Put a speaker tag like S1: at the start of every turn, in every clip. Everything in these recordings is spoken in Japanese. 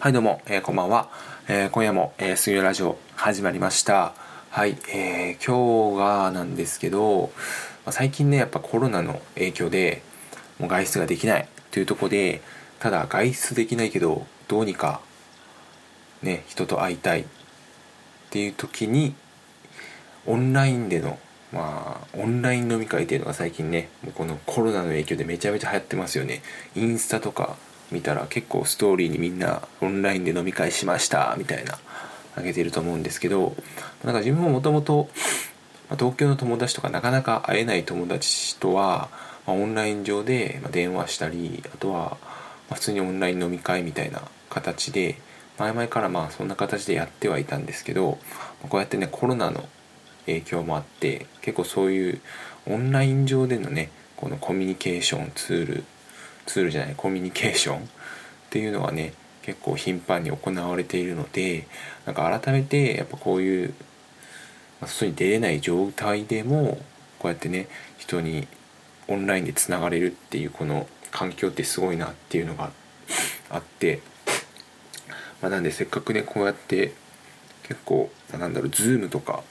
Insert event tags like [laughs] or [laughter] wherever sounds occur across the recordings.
S1: はいどうも、えー、こんばんは、えー、今夜も、えー、水曜ラジオ始まりました。はい、えー、今日がなんですけど、まあ、最近ねやっぱコロナの影響でもう外出ができないというとこでただ外出できないけどどうにかね人と会いたいっていう時にオンラインでのまあオンライン飲み会っていうのが最近ねもうこのコロナの影響でめちゃめちゃ流行ってますよね。インスタとか見たら結構ストーリーにみんなオンラインで飲み会しましたみたいなあげてると思うんですけどなんか自分ももともと東京の友達とかなかなか会えない友達とは、ま、オンライン上で電話したりあとは普通にオンライン飲み会みたいな形で前々からまあそんな形でやってはいたんですけどこうやってねコロナの影響もあって結構そういうオンライン上でのねこのコミュニケーションツールツールじゃないコミュニケーション。っていうのがね結構頻繁に行われているのでなんか改めてやっぱこういう外に出れない状態でもこうやってね人にオンラインでつながれるっていうこの環境ってすごいなっていうのがあって、まあ、なんでせっかくねこうやって結構なんだろう Zoom とか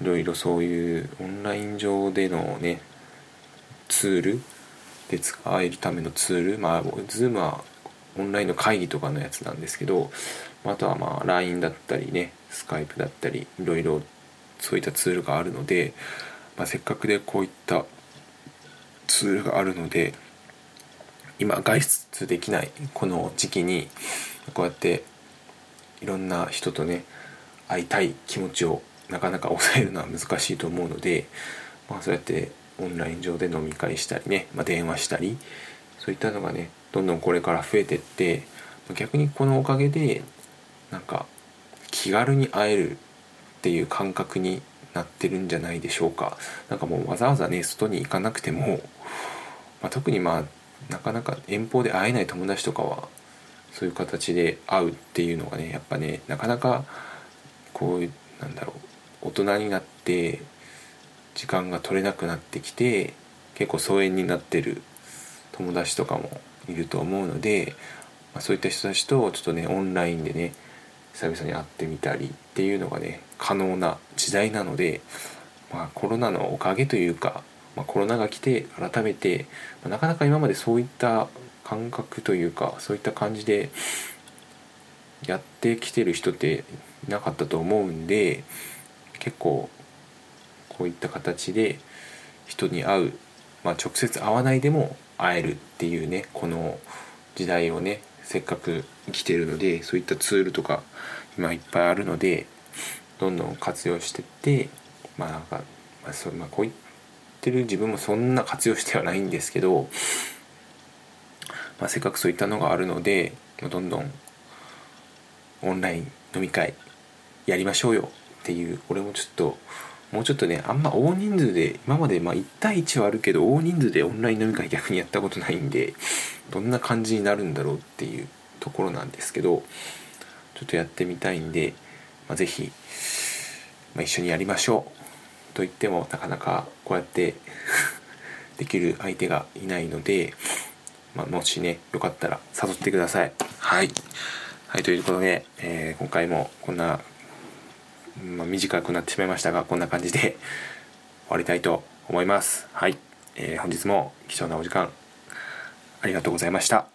S1: いろいろそういうオンライン上でのねツールで使えるためのツールまあ Zoom はオンラインの会議とかのやつなんですけどあとはまあ LINE だったりね Skype だったりいろいろそういったツールがあるので、まあ、せっかくでこういったツールがあるので今外出できないこの時期にこうやっていろんな人とね会いたい気持ちをなかなか抑えるのは難しいと思うので、まあ、そうやってオンライン上で飲み会したりね、まあ、電話したりそういったのがねどんどんこれから増えてって逆にこのおかげでなんか気軽に会えるっていう感覚になってるんじゃないでしょうか。なんかもうわざわざね外に行かなくても、まあ、特にまあなかなか遠方で会えない友達とかはそういう形で会うっていうのがねやっぱねなかなかこうなんだろう大人になって時間が取れなくなってきて結構疎遠になってる友達とかもいると思うので、まあ、そういった人たちとちょっとねオンラインでね久々に会ってみたりっていうのがね可能な時代なので、まあ、コロナのおかげというか、まあ、コロナが来て改めて、まあ、なかなか今までそういった感覚というかそういった感じでやってきてる人っていなかったと思うんで結構こういった形で人に会う、まあ、直接会わないでも会えるっていうねこの時代をねせっかく生きてるのでそういったツールとか今いっぱいあるのでどんどん活用してってまあなんか、まあそうまあ、こう言ってる自分もそんな活用してはないんですけど、まあ、せっかくそういったのがあるのでどんどんオンライン飲み会やりましょうよっていう俺もちょっともうちょっとねあんま大人数で今までまあ1対1はあるけど大人数でオンライン飲み会逆にやったことないんでどんな感じになるんだろうっていうところなんですけどちょっとやってみたいんで、まあ、是非、まあ、一緒にやりましょう。と言ってもなかなかこうやって [laughs] できる相手がいないので、まあ、もしねよかったら誘ってください。はい。はいということで、えー、今回もこんなまあ、短くなってしまいましたがこんな感じで終わりたいと思います。はい、えー、本日も貴重なお時間ありがとうございました。